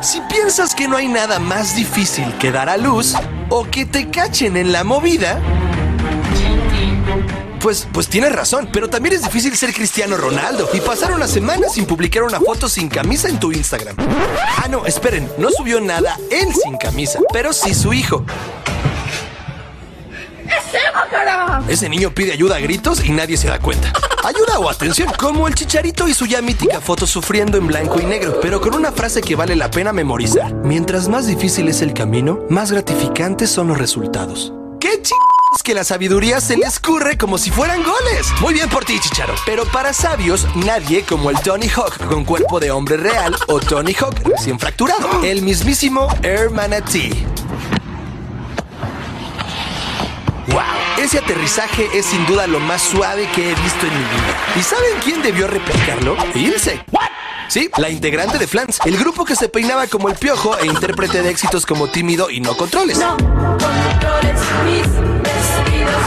Si piensas que no hay nada más difícil que dar a luz o que te cachen en la movida, pues, pues tienes razón, pero también es difícil ser Cristiano Ronaldo y pasar una semana sin publicar una foto sin camisa en tu Instagram. Ah, no, esperen, no subió nada él sin camisa, pero sí su hijo. Ese niño pide ayuda a gritos y nadie se da cuenta. Ayuda o atención, como el chicharito y su ya mítica foto sufriendo en blanco y negro, pero con una frase que vale la pena memorizar. Mientras más difícil es el camino, más gratificantes son los resultados. ¡Qué chingados que la sabiduría se le escurre como si fueran goles! Muy bien por ti, Chicharo. Pero para sabios, nadie como el Tony Hawk con cuerpo de hombre real o Tony Hawk recién fracturado. El mismísimo Air Manatee. ¡Wow! Ese aterrizaje es sin duda lo más suave que he visto en mi vida. ¿Y saben quién debió replicarlo? Ilse. Sí, la integrante de Flans, el grupo que se peinaba como el piojo e intérprete de éxitos como tímido y no controles.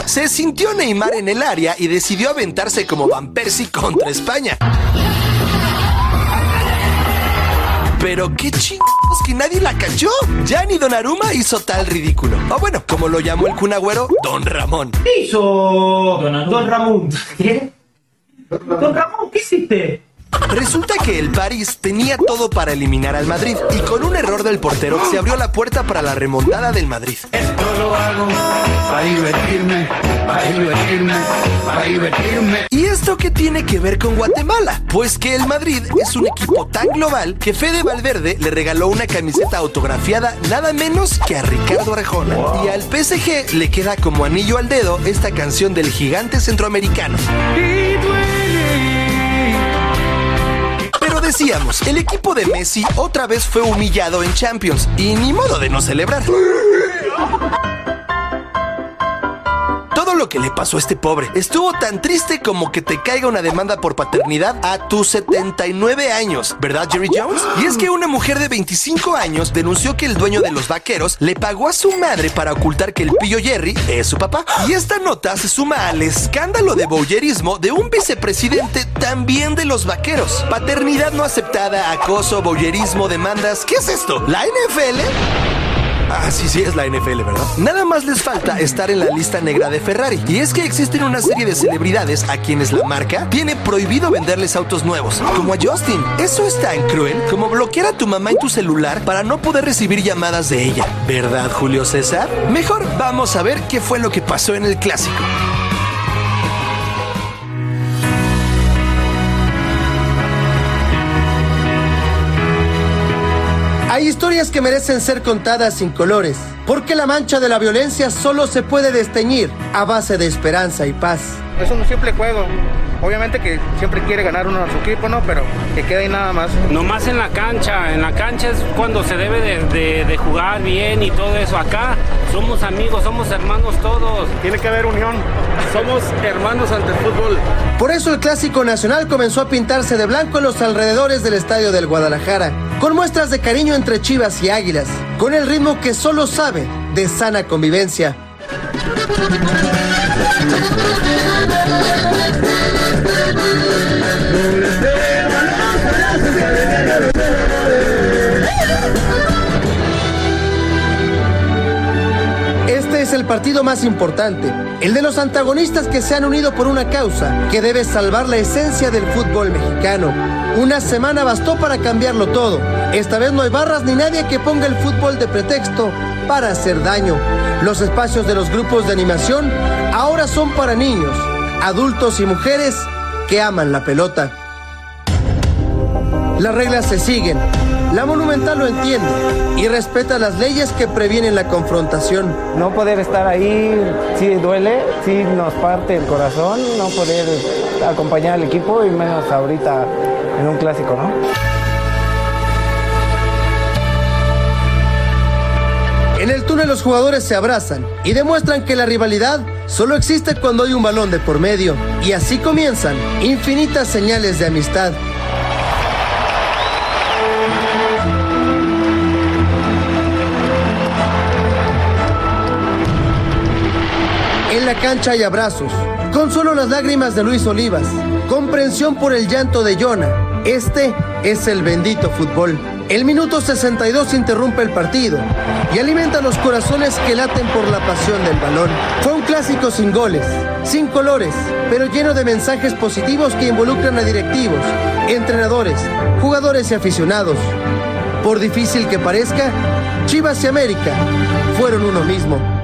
Se sintió Neymar en el área y decidió aventarse como Van Persie contra España. Pero qué chingados que nadie la cachó. Ya ni Don Aruma hizo tal ridículo. O bueno, como lo llamó el cunagüero, Don Ramón. ¿Qué hizo Don Ramón? ¿Qué? Don Ramón, ¿qué hiciste? Resulta que el París tenía todo para eliminar al Madrid y con un error del portero se abrió la puerta para la remontada del Madrid. Esto lo hago para divertirme, para divertirme, para divertirme. ¿Y esto qué tiene que ver con Guatemala? Pues que el Madrid es un equipo tan global que Fede Valverde le regaló una camiseta autografiada nada menos que a Ricardo Arjona. Y al PSG le queda como anillo al dedo esta canción del gigante centroamericano. Decíamos, el equipo de Messi otra vez fue humillado en Champions y ni modo de no celebrar. Lo que le pasó a este pobre estuvo tan triste como que te caiga una demanda por paternidad a tus 79 años, ¿verdad Jerry Jones? Y es que una mujer de 25 años denunció que el dueño de los vaqueros le pagó a su madre para ocultar que el pillo Jerry es su papá. Y esta nota se suma al escándalo de boyerismo de un vicepresidente también de los vaqueros. Paternidad no aceptada, acoso, boyerismo, demandas. ¿Qué es esto? ¿La NFL? Ah, sí, sí, es la NFL, ¿verdad? Nada más les falta estar en la lista negra de Ferrari. Y es que existen una serie de celebridades a quienes la marca tiene prohibido venderles autos nuevos, como a Justin. Eso es tan cruel como bloquear a tu mamá en tu celular para no poder recibir llamadas de ella. ¿Verdad, Julio César? Mejor vamos a ver qué fue lo que pasó en el clásico. Hay historias que merecen ser contadas sin colores, porque la mancha de la violencia solo se puede desteñir a base de esperanza y paz. Es un simple juego. Obviamente que siempre quiere ganar uno a su equipo, ¿no? Pero que quede ahí nada más. Nomás en la cancha. En la cancha es cuando se debe de, de- de jugar bien y todo eso. Acá somos amigos, somos hermanos todos. Tiene que haber unión. Somos hermanos ante el fútbol. Por eso el Clásico Nacional comenzó a pintarse de blanco en los alrededores del Estadio del Guadalajara, con muestras de cariño entre Chivas y Águilas, con el ritmo que solo sabe de sana convivencia. Es el partido más importante, el de los antagonistas que se han unido por una causa que debe salvar la esencia del fútbol mexicano. Una semana bastó para cambiarlo todo. Esta vez no hay barras ni nadie que ponga el fútbol de pretexto para hacer daño. Los espacios de los grupos de animación ahora son para niños, adultos y mujeres que aman la pelota. Las reglas se siguen. La Monumental lo entiende y respeta las leyes que previenen la confrontación. No poder estar ahí sí duele, sí nos parte el corazón, no poder acompañar al equipo y menos ahorita en un clásico, ¿no? En el túnel los jugadores se abrazan y demuestran que la rivalidad solo existe cuando hay un balón de por medio. Y así comienzan infinitas señales de amistad. Cancha hay abrazos, consuelo las lágrimas de Luis Olivas, comprensión por el llanto de Jonah. Este es el bendito fútbol. El minuto 62 interrumpe el partido y alimenta los corazones que laten por la pasión del balón. Fue un clásico sin goles, sin colores, pero lleno de mensajes positivos que involucran a directivos, entrenadores, jugadores y aficionados. Por difícil que parezca, Chivas y América fueron uno mismo.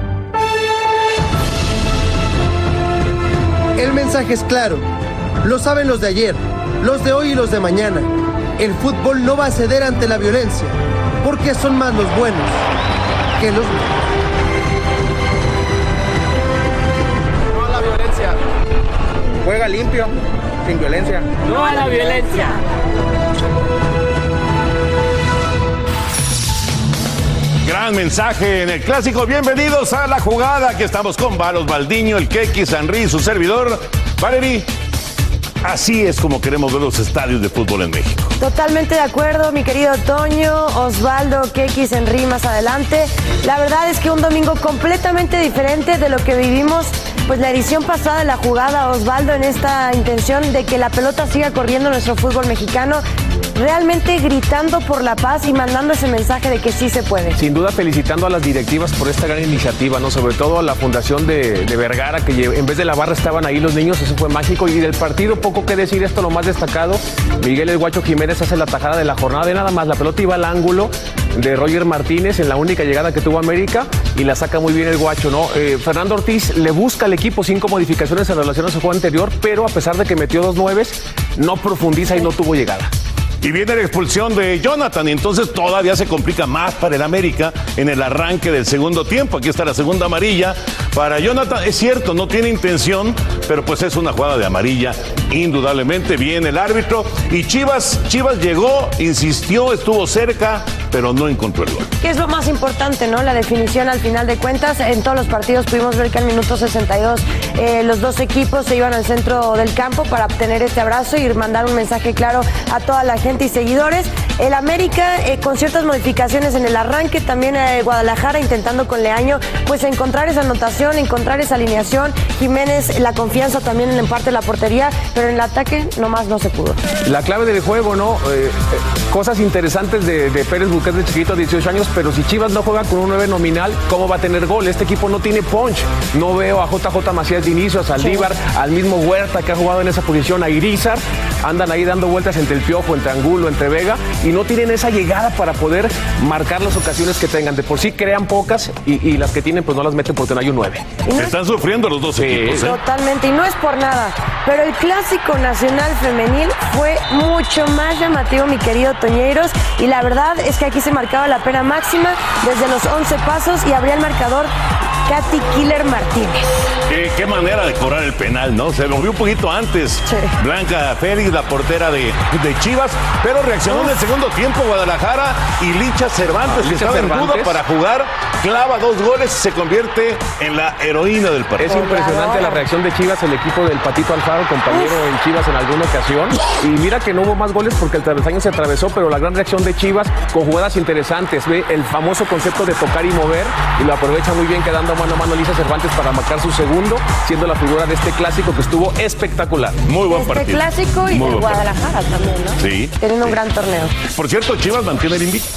El mensaje es claro. Lo saben los de ayer, los de hoy y los de mañana. El fútbol no va a ceder ante la violencia, porque son más los buenos que los malos. No a la violencia. Juega limpio, sin violencia. No a la violencia. Gran mensaje en el clásico. Bienvenidos a la jugada que estamos con Valos Baldiño, el Keki, Sanri, su servidor. Valery, así es como queremos ver los estadios de fútbol en México. Totalmente de acuerdo, mi querido Toño, Osvaldo, Kekis, Henry más adelante. La verdad es que un domingo completamente diferente de lo que vivimos, pues la edición pasada de la jugada, Osvaldo, en esta intención de que la pelota siga corriendo nuestro fútbol mexicano, realmente gritando por la paz y mandando ese mensaje de que sí se puede. Sin duda felicitando a las directivas por esta gran iniciativa, ¿no? Sobre todo a la fundación de, de Vergara, que en vez de la barra estaban ahí los niños, eso fue mágico. Y del partido, poco que decir, esto lo más destacado. Miguel El Guacho Jiménez hace la tajada de la jornada de nada más. La pelota iba al ángulo de Roger Martínez en la única llegada que tuvo América y la saca muy bien el Guacho, ¿no? Eh, Fernando Ortiz le busca al equipo cinco modificaciones en relación a su juego anterior, pero a pesar de que metió dos nueves, no profundiza y no tuvo llegada. Y viene la expulsión de Jonathan y entonces todavía se complica más para el América en el arranque del segundo tiempo. Aquí está la segunda amarilla para Jonathan. Es cierto, no tiene intención, pero pues es una jugada de amarilla. Indudablemente viene el árbitro y Chivas, Chivas llegó, insistió, estuvo cerca, pero no encontró el gol. Que es lo más importante, ¿no? La definición al final de cuentas. En todos los partidos pudimos ver que al minuto 62 eh, los dos equipos se iban al centro del campo para obtener este abrazo y mandar un mensaje claro a toda la gente y seguidores. El América eh, con ciertas modificaciones en el arranque, también eh, Guadalajara intentando con Leaño pues encontrar esa anotación, encontrar esa alineación. Jiménez la confianza también en parte de la portería, pero en el ataque nomás no se pudo. La clave del juego, ¿no? Eh, eh, cosas interesantes de, de Pérez Buquet de chiquito, 18 años, pero si Chivas no juega con un 9 nominal, ¿cómo va a tener gol? Este equipo no tiene punch. No veo a JJ Macías de inicio, a Saldívar, al mismo Huerta que ha jugado en esa posición, a Irizar. Andan ahí dando vueltas entre el Piojo, entre Angulo, entre Vega, y no tienen esa llegada para poder marcar las ocasiones que tengan. De por sí crean pocas y, y las que tienen, pues no las meten porque no hay un 9. Están sufriendo los dos equipos. ¿eh? Totalmente, y no es por nada, pero el clásico nacional femenil fue mucho más llamativo, mi querido Toñeiros, y la verdad es que aquí se marcaba la pena máxima desde los 11 pasos y abría el marcador Katy Killer Martínez. Qué, qué manera de cobrar el penal, ¿no? Se movió un poquito antes. Blanca Félix, la portera de, de Chivas, pero reaccionó en el segundo tiempo Guadalajara y Licha Cervantes, que Licha estaba en duda para jugar, clava dos goles y se convierte en la heroína del partido. Es impresionante la reacción de Chivas, el equipo del Patito Alfaro, compañero en Chivas en alguna ocasión. Y mira que no hubo más goles porque el travesaño se atravesó, pero la gran reacción de Chivas con jugadas interesantes. Ve el famoso concepto de tocar y mover y lo aprovecha muy bien quedando mano a mano Elisa Cervantes para marcar su segundo, siendo la figura de este clásico que estuvo espectacular. Muy buen Este partido. clásico y Muy de buen partido. Guadalajara también, ¿no? Sí. Teniendo un gran torneo. Por cierto, Chivas mantiene el invicto.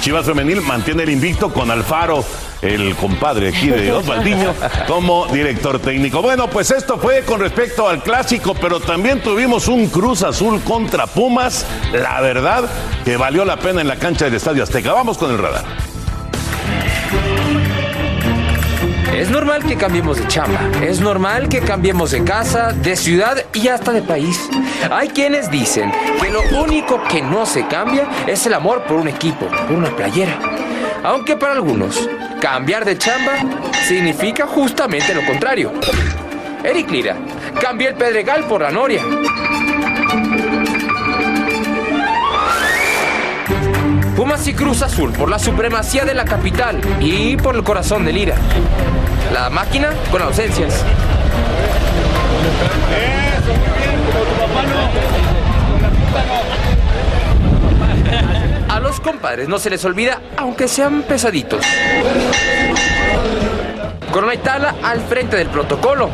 Chivas Femenil mantiene el invicto con Alfaro, el compadre aquí de Osvaldiño, como director técnico. Bueno, pues esto fue con respecto al clásico, pero también tuvimos un Cruz Azul contra Pumas. La verdad que valió la pena en la cancha del Estadio Azteca. Vamos con el radar. Es normal que cambiemos de chamba, es normal que cambiemos de casa, de ciudad y hasta de país. Hay quienes dicen que lo único que no se cambia es el amor por un equipo, por una playera. Aunque para algunos, cambiar de chamba significa justamente lo contrario. Eric Lira cambió el Pedregal por la Noria. Pumas y Cruz Azul por la supremacía de la capital y por el corazón de Lira. La máquina con ausencias. A los compadres no se les olvida, aunque sean pesaditos. Corona Itala al frente del protocolo.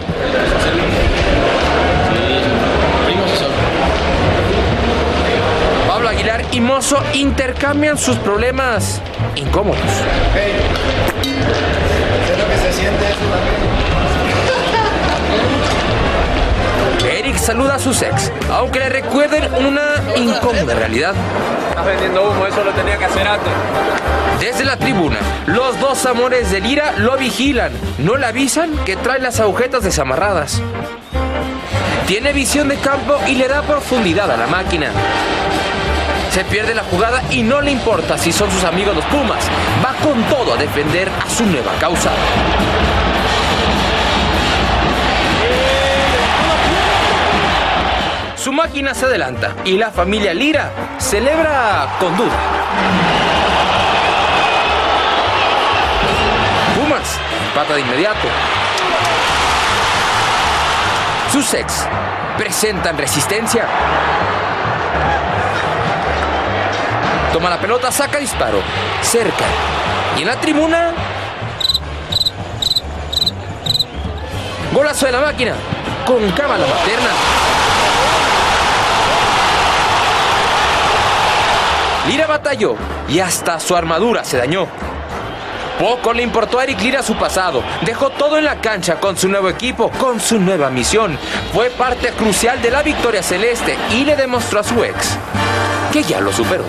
Y Mozo intercambian sus problemas incómodos. Eric saluda a sus ex, aunque le recuerden una incómoda realidad. Estás vendiendo humo, eso lo tenía que hacer antes. Desde la tribuna, los dos amores de Lira lo vigilan. No le avisan que trae las agujetas desamarradas. Tiene visión de campo y le da profundidad a la máquina. Se pierde la jugada y no le importa si son sus amigos los Pumas. Va con todo a defender a su nueva causa. Su máquina se adelanta y la familia Lira celebra con duda. Pumas, pata de inmediato. Sus ex presentan resistencia. Toma la pelota, saca disparo. Cerca. Y en la tribuna. Golazo de la máquina. Con cámara materna. Lira batalló y hasta su armadura se dañó. Poco le importó a Eric Lira su pasado. Dejó todo en la cancha con su nuevo equipo, con su nueva misión. Fue parte crucial de la victoria celeste y le demostró a su ex que ya lo superó.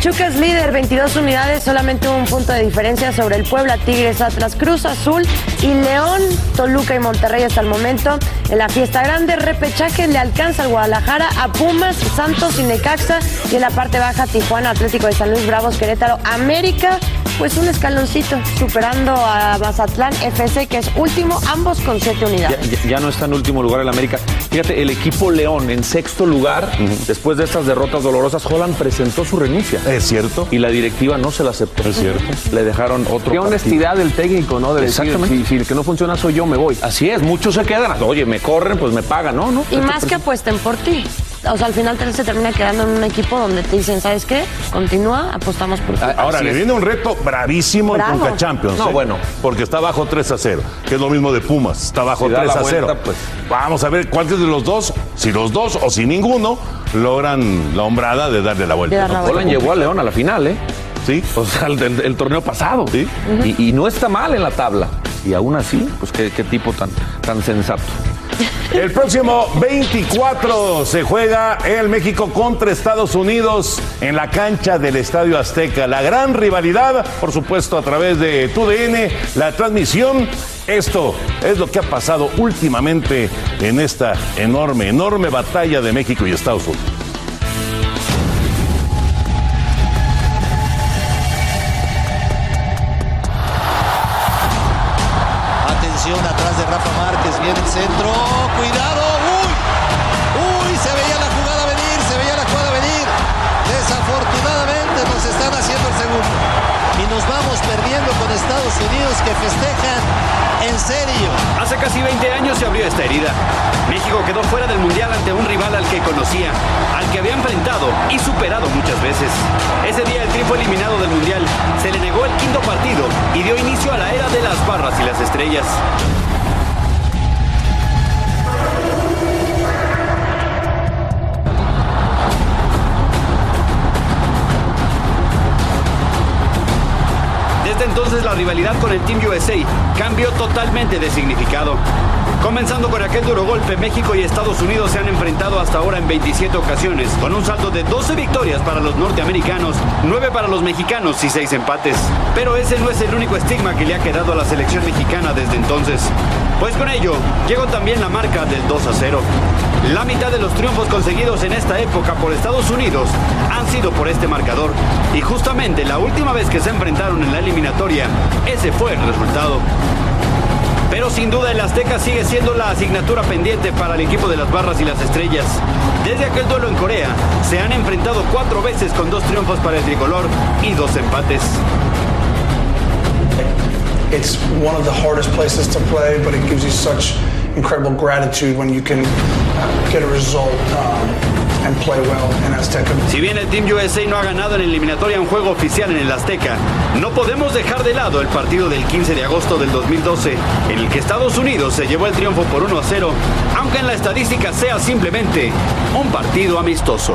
Chuca es líder, 22 unidades, solamente un punto de diferencia sobre el Puebla, Tigres, Atlas, Cruz Azul y León, Toluca y Monterrey hasta el momento. En la fiesta grande, repechaje le alcanza al Guadalajara, a Pumas, Santos y Necaxa y en la parte baja Tijuana, Atlético de San Luis, Bravos, Querétaro, América, pues un escaloncito, superando a Mazatlán FC que es último, ambos con siete unidades. ya- ya no está en último lugar en la América. Fíjate, el equipo León en sexto lugar, después de estas derrotas dolorosas, Holland presentó su renuncia. Es cierto. Y la directiva no se la aceptó. Es cierto. Le dejaron otro. Qué partido. honestidad del técnico, ¿no? De decir, Exactamente. si, si el que no funciona soy yo, me voy. Así es, muchos se quedan. Oye, me corren, pues me pagan, ¿no? no Y más que apuesten por ti. O sea, al final te- se termina quedando en un equipo donde te dicen, ¿sabes qué? Continúa, apostamos por ti. Ahora le viene un reto bravísimo Bravo. en Conca Champions. No, ¿eh? bueno. Porque está bajo 3 a 0, que es lo mismo de Pumas. Está bajo Si da 3 la a 0. vuelta, pues. Vamos a ver cuántos de los dos, si los dos o si ninguno, logran la hombrada de darle la vuelta. ¿no? Holland llevó a León a la final, ¿eh? Sí. O sea, el, el- el torneo pasado. Sí. y, y no está mal en la tabla. Y aún así, pues qué, qué tipo tan, tan sensato. El próximo 24 se juega el México contra Estados Unidos en la cancha del Estadio Azteca. La gran rivalidad, por supuesto, a través de TUDN, la transmisión. Esto es lo que ha pasado últimamente en esta enorme, enorme batalla de México y Estados Unidos. viene el centro. ¡Cuidado! ¡Uy! ¡Uy! Se veía la jugada venir, se veía la jugada venir. Desafortunadamente nos están haciendo el segundo. Y nos vamos perdiendo con Estados Unidos que festejan en serio. Hace casi 20 años se abrió esta herida. México quedó fuera del Mundial ante un rival al que conocía, al que había enfrentado y superado muchas veces. Ese día el tri fue eliminado del Mundial, se le negó el quinto partido y dio inicio a la era de las barras y las estrellas. Entonces la rivalidad con el Team USA cambió totalmente de significado. Comenzando con aquel duro golpe, México y Estados Unidos se han enfrentado hasta ahora en 27 ocasiones, con un saldo de 12 victorias para los norteamericanos, 9 para los mexicanos y 6 empates. Pero ese no es el único estigma que le ha quedado a la selección mexicana desde entonces. Pues con ello, llegó también la marca del 2 a 0. La mitad de los triunfos conseguidos en esta época por Estados Unidos han sido por este marcador. Y justamente la última vez que se enfrentaron en la eliminatoria, ese fue el resultado. Pero sin duda el Azteca sigue siendo la asignatura pendiente para el equipo de las barras y las estrellas. Desde aquel duelo en Corea, se han enfrentado cuatro veces con dos triunfos para el tricolor y dos empates. It's one of the hardest places to play, but it gives you such incredible gratitude when you can uh, get a result um, and play well in Azteca. Si bien el Team USA no ha ganado en eliminatoria un juego oficial en el Azteca, no podemos dejar de lado el partido del 15 de agosto del 2012, en el que Estados Unidos se llevó el triunfo por 1 a 0, aunque en la estadística sea simplemente un partido amistoso.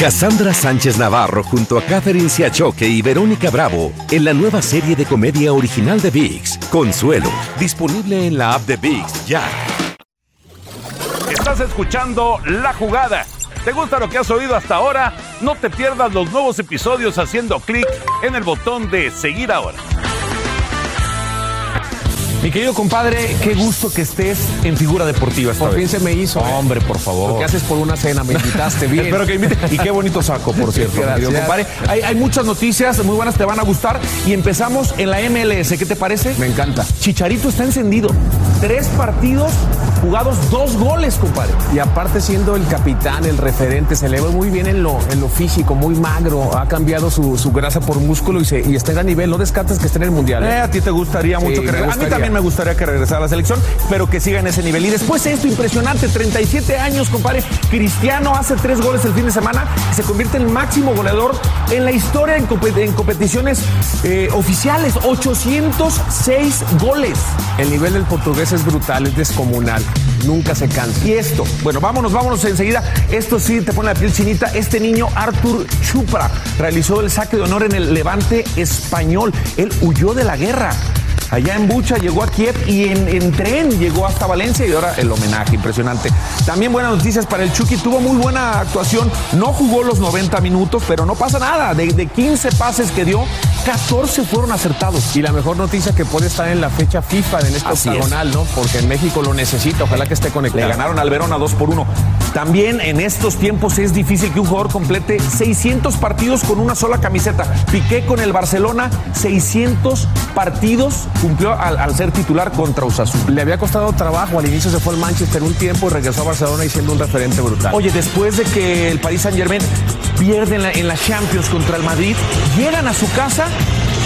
Cassandra Sánchez Navarro junto a Catherine Siachoque y Verónica Bravo en la nueva serie de comedia original de VIX, Consuelo, disponible en la app de VIX ya. Estás escuchando La Jugada. ¿Te gusta lo que has oído hasta ahora? No te pierdas los nuevos episodios haciendo clic en el botón de seguir ahora. Mi querido compadre, qué gusto que estés en figura deportiva esta Por fin vez. se me hizo. ¿eh? Hombre, por favor. Lo que haces por una cena, me invitaste bien. Espero que invite. Y qué bonito saco, por cierto, mi querido compadre. Hay, hay muchas noticias muy buenas, te van a gustar. Y empezamos en la MLS. ¿Qué te parece? Me encanta. Chicharito está encendido. Tres partidos jugados, dos goles, compadre. Y aparte siendo el capitán, el referente, se le ve muy bien en lo, en lo físico, muy magro. Ha cambiado su, su grasa por músculo y, se, y está en gran nivel. No descartas que esté en el Mundial. ¿eh? Eh, a ti te gustaría Sí, mucho que regrese. A mí también me gustaría que regresara a la selección, pero que siga en ese nivel. Y después esto impresionante, 37 años, compadre. Cristiano hace tres goles el fin de semana y se convierte en el máximo goleador en la historia en competiciones eh, oficiales. 806 goles. El nivel del portugués es brutal, es descomunal. Nunca se cansa. Y esto, bueno, vámonos, vámonos enseguida. Esto sí te pone la piel chinita. Este niño, Artur Chupra, realizó el saque de honor en el levante español. Él huyó de la guerra. Allá en Bucha llegó a Kiev y en, en tren llegó hasta Valencia y ahora el homenaje, impresionante. También buenas noticias para el Chucky, tuvo muy buena actuación, no jugó los 90 minutos, pero no pasa nada. De, de 15 pases que dio, 14 fueron acertados. Y la mejor noticia que puede estar en la fecha FIFA en este Así es. octagonal, ¿no? Porque en México lo necesita. Ojalá que esté conectado. Le ganaron al Verona 2 por 1. También en estos tiempos es difícil que un jugador complete 600 partidos con una sola camiseta. Piqué con el Barcelona 600 partidos cumplió al, al ser titular contra Osasuna. Le había costado trabajo. Al inicio se fue al Manchester un tiempo y regresó a Barcelona y siendo un referente brutal. Oye, después de que el Paris Saint Germain pierde en la, en la Champions contra el Madrid, llegan a su casa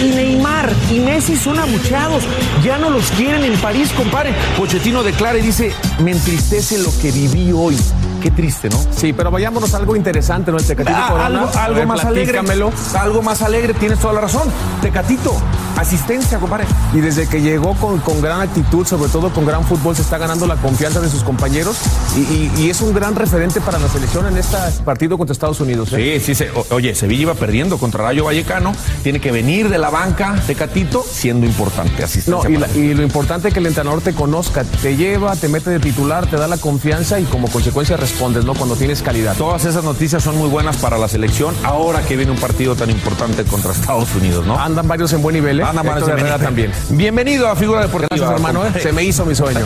y Neymar y Messi son abucheados. Ya no los quieren en París, compadre. Pochettino declara y dice, me entristece lo que viví hoy. Qué triste, ¿no? Sí, pero vayámonos a algo interesante, ¿no? El Tecatito Ah, Corona. algo, A algo ver, más alegre. Algo más alegre, tienes toda la razón. Tecatito, asistencia, compadre. Y desde que llegó con, con gran actitud, sobre todo con gran fútbol, se está ganando la confianza de sus compañeros y, y- y es un gran referente para la selección en este partido contra Estados Unidos. ¿eh? Sí, sí, se- o- oye, Sevilla iba perdiendo contra Rayo Vallecano, tiene que venir de la banca Tecatito siendo importante No, asistencia. y, la- para- y lo importante es que el entrenador te conozca, te lleva, te mete de titular, te da la confianza y como consecuencia respondes, ¿no? Cuando tienes calidad. Todas esas noticias son muy buenas para la selección ahora que viene un partido tan importante contra Estados Unidos, ¿no? Andan varios en buen nivel, ¿eh? Andan varios en buen nivel. también. Bienvenido a Figura Deportiva. Gracias, hermano. ¿eh? Se me hizo mi sueño.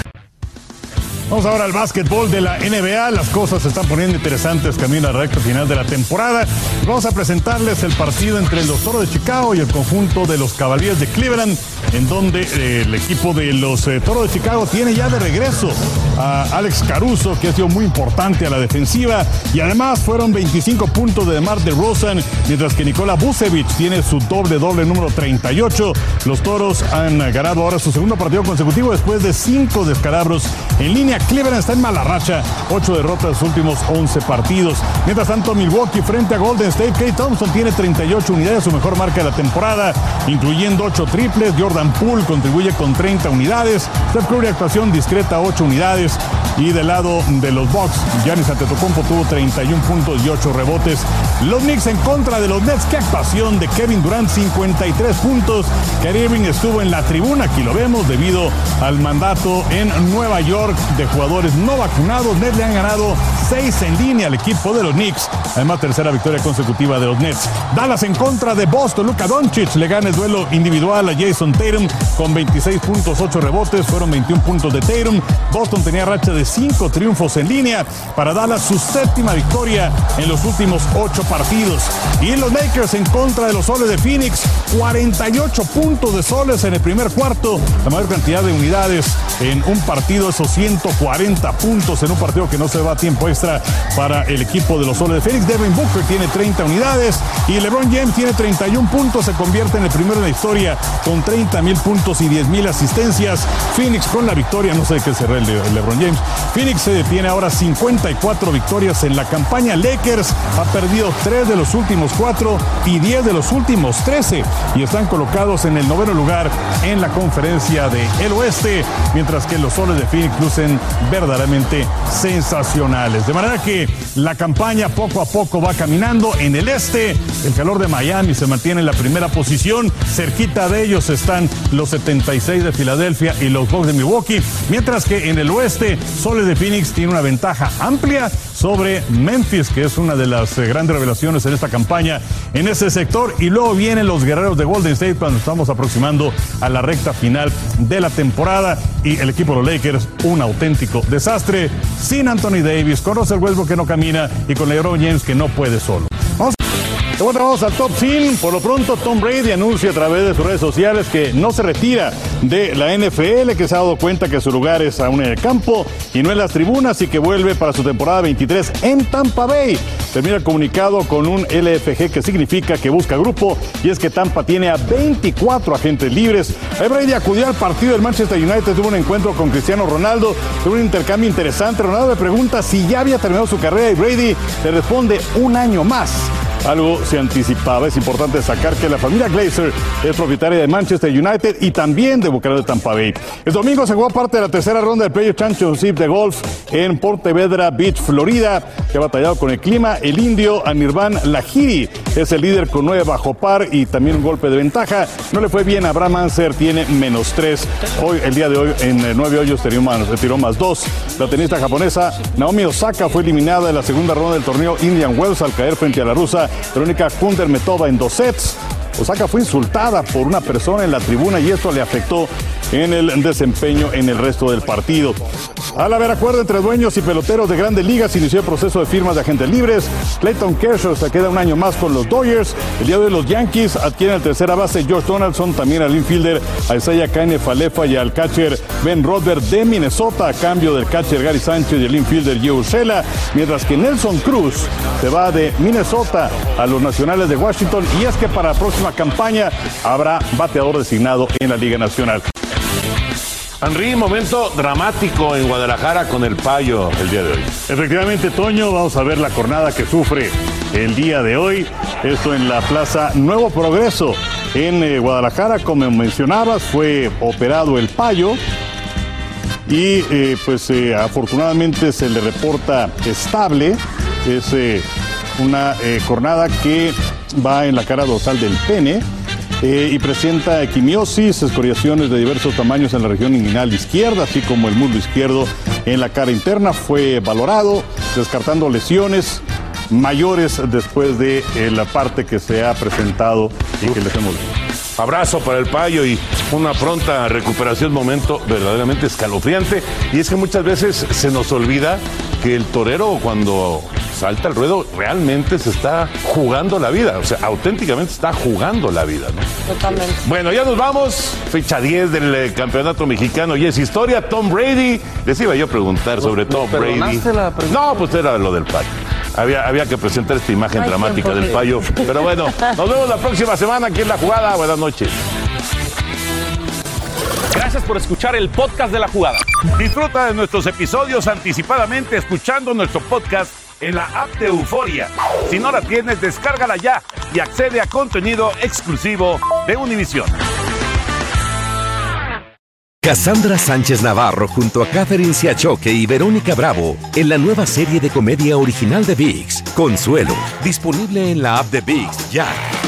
Vamos ahora al básquetbol de la NBA. Las cosas se están poniendo interesantes camino a la recta final de la temporada. Vamos a presentarles el partido entre los Toros de Chicago y el conjunto de los Cavaliers de Cleveland, en donde eh, el equipo de los eh, Toros de Chicago tiene ya de regreso a Alex Caruso, que ha sido muy importante a la defensiva. Y además fueron 25 puntos de Demar de Rosen, mientras que Nikola Vucevic tiene su doble doble número 38. Los Toros han ganado ahora su segundo partido consecutivo después de cinco descalabros en línea. Cleveland está en mala racha, ocho derrotas en los últimos 11 partidos. Mientras tanto, Milwaukee frente a Golden State, Kate Thompson tiene 38 unidades, su mejor marca de la temporada, incluyendo 8 triples. Jordan Poole contribuye con 30 unidades. Steph Curry actuación discreta, 8 unidades. Y del lado de los Bucks, Giannis Antetokounmpo tuvo 31 puntos y 8 rebotes. Los Knicks en contra de los Nets, qué actuación de Kevin Durant, 53 puntos. Kyrie estuvo en la tribuna, aquí lo vemos, debido al mandato en Nueva York de jugadores no vacunados. Nets le han ganado 6 en línea al equipo de los Knicks. Además, tercera victoria consecutiva de los Nets. Dallas en contra de Boston. Luka Doncic le gana el duelo individual a Jason Tatum con 26 puntos, 8 rebotes. Fueron 21 puntos de Tatum. Boston tenía racha de 5 triunfos en línea. Para Dallas, su séptima victoria en los últimos 8 partidos. Y los Lakers en contra de los Soles de Phoenix. 48 puntos de Soles en el primer cuarto. La mayor cantidad de unidades en un partido, esos 140 puntos en un partido que no se va a tiempo extra para el equipo de los Soles de Phoenix. Devin Booker tiene 30 unidades y LeBron James tiene 31 puntos. Se convierte en el primero en la historia con 30 mil puntos y 10 mil asistencias. Phoenix con la victoria, no sé qué cerré el, de- LeBron James. Phoenix se detiene ahora 54 victorias en la campaña. Lakers ha perdido 3 de los últimos 4 y 10 de los últimos 13 y están colocados en el noveno lugar en la conferencia de el oeste, mientras que los soles de Phoenix lucen verdaderamente sensacionales. De manera que la campaña poco a poco va caminando en el este. El calor de Miami se mantiene en la primera posición. Cerquita de ellos están los 76 de Filadelfia y los Bucks de Milwaukee, mientras que en el oeste, Soles de Phoenix tiene una ventaja amplia sobre Memphis, que es una de las eh, grandes revelaciones en esta campaña en ese sector. Y luego vienen los guerreros de Golden State cuando estamos aproximando a la recta final de la temporada. Y el equipo de los Lakers, un auténtico desastre, sin Anthony Davis, con Russell Westbrook que no camina y con LeBron James que no puede solo. De vuelta vamos al top 100. Por lo pronto, Tom Brady anuncia a través de sus redes sociales que no se retira de la NFL, que se ha dado cuenta que su lugar es aún en el campo y no en las tribunas y que vuelve para su temporada 23 en Tampa Bay. Termina el comunicado con un LFG que significa que busca grupo y es que Tampa tiene a 24 agentes libres. Brady acudió al partido del Manchester United, tuvo un encuentro con Cristiano Ronaldo, tuvo un intercambio interesante. Ronaldo le pregunta si ya había terminado su carrera y Brady le responde un año más. Algo se anticipaba. Es importante destacar que la familia Glazer es propietaria de Manchester United y también de Bucaramanga de Tampa Bay. El domingo se jugó parte de la tercera ronda del Player Championship de golf en Portevedra Beach, Florida, que ha batallado con el clima. El indio Anirban Lahiri es el líder con nueve bajo par y también un golpe de ventaja. No le fue bien a Abraham Anser, tiene menos tres. Hoy, el día de hoy, en nueve hoyos tiró más, tiró más dos. La tenista japonesa Naomi Osaka fue eliminada en la segunda ronda del torneo Indian Wells al caer frente a la rusa Verónica Kundermetova en dos sets. Osaka fue insultada por una persona en la tribuna y esto le afectó en el desempeño en el resto del partido. Al haber acuerdo entre dueños y peloteros de grandes ligas, inició el proceso de firmas de agentes libres. Clayton Kershaw se queda un año más con los Dodgers. El día de hoy los Yankees adquieren el tercera base George Donaldson, también al infielder a Isaiah Kane Falefa y al catcher Ben Rodber de Minnesota a cambio del catcher Gary Sánchez y el infielder Joe mientras que Nelson Cruz se va de Minnesota a los Nacionales de Washington y es que para la próxima campaña habrá bateador designado en la Liga Nacional. Henry, momento dramático en Guadalajara con el payo el día de hoy. Efectivamente, Toño, vamos a ver la jornada que sufre el día de hoy. Esto en la Plaza Nuevo Progreso en eh, Guadalajara, como mencionabas, fue operado el payo. Y eh, pues eh, afortunadamente se le reporta estable. Es una jornada que va en la cara dorsal del pene. Eh, y presenta equimiosis, escoriaciones de diversos tamaños en la región inguinal izquierda, así como el muslo izquierdo en la cara interna. Fue valorado, descartando lesiones mayores después de eh, la parte que se ha presentado y que les hemos abrazo para el payo y una pronta recuperación, momento verdaderamente escalofriante. Y es que muchas veces se nos olvida que el torero cuando salta el ruedo realmente se está jugando la vida, o sea, auténticamente está jugando la vida, ¿no? Totalmente. Bueno, ya nos vamos. Fecha 10 del eh, campeonato mexicano y es historia. Tom Brady. Les iba yo a preguntar sobre Tom Brady. perdonaste la pregunta? No, pues era lo del payo. Había, había que presentar esta imagen Ay, dramática del payo. Pero bueno, nos vemos la próxima semana aquí en La Jugada. Buenas noches. Gracias por escuchar el podcast de la jugada. Disfruta de nuestros episodios anticipadamente escuchando nuestro podcast en la app de Euforia. Si no la tienes, descárgala ya y accede a contenido exclusivo de Univision. Cassandra Sánchez Navarro junto a Catherine Siachoque y Verónica Bravo en la nueva serie de comedia original de VIX, Consuelo, disponible en la app de VIX ya.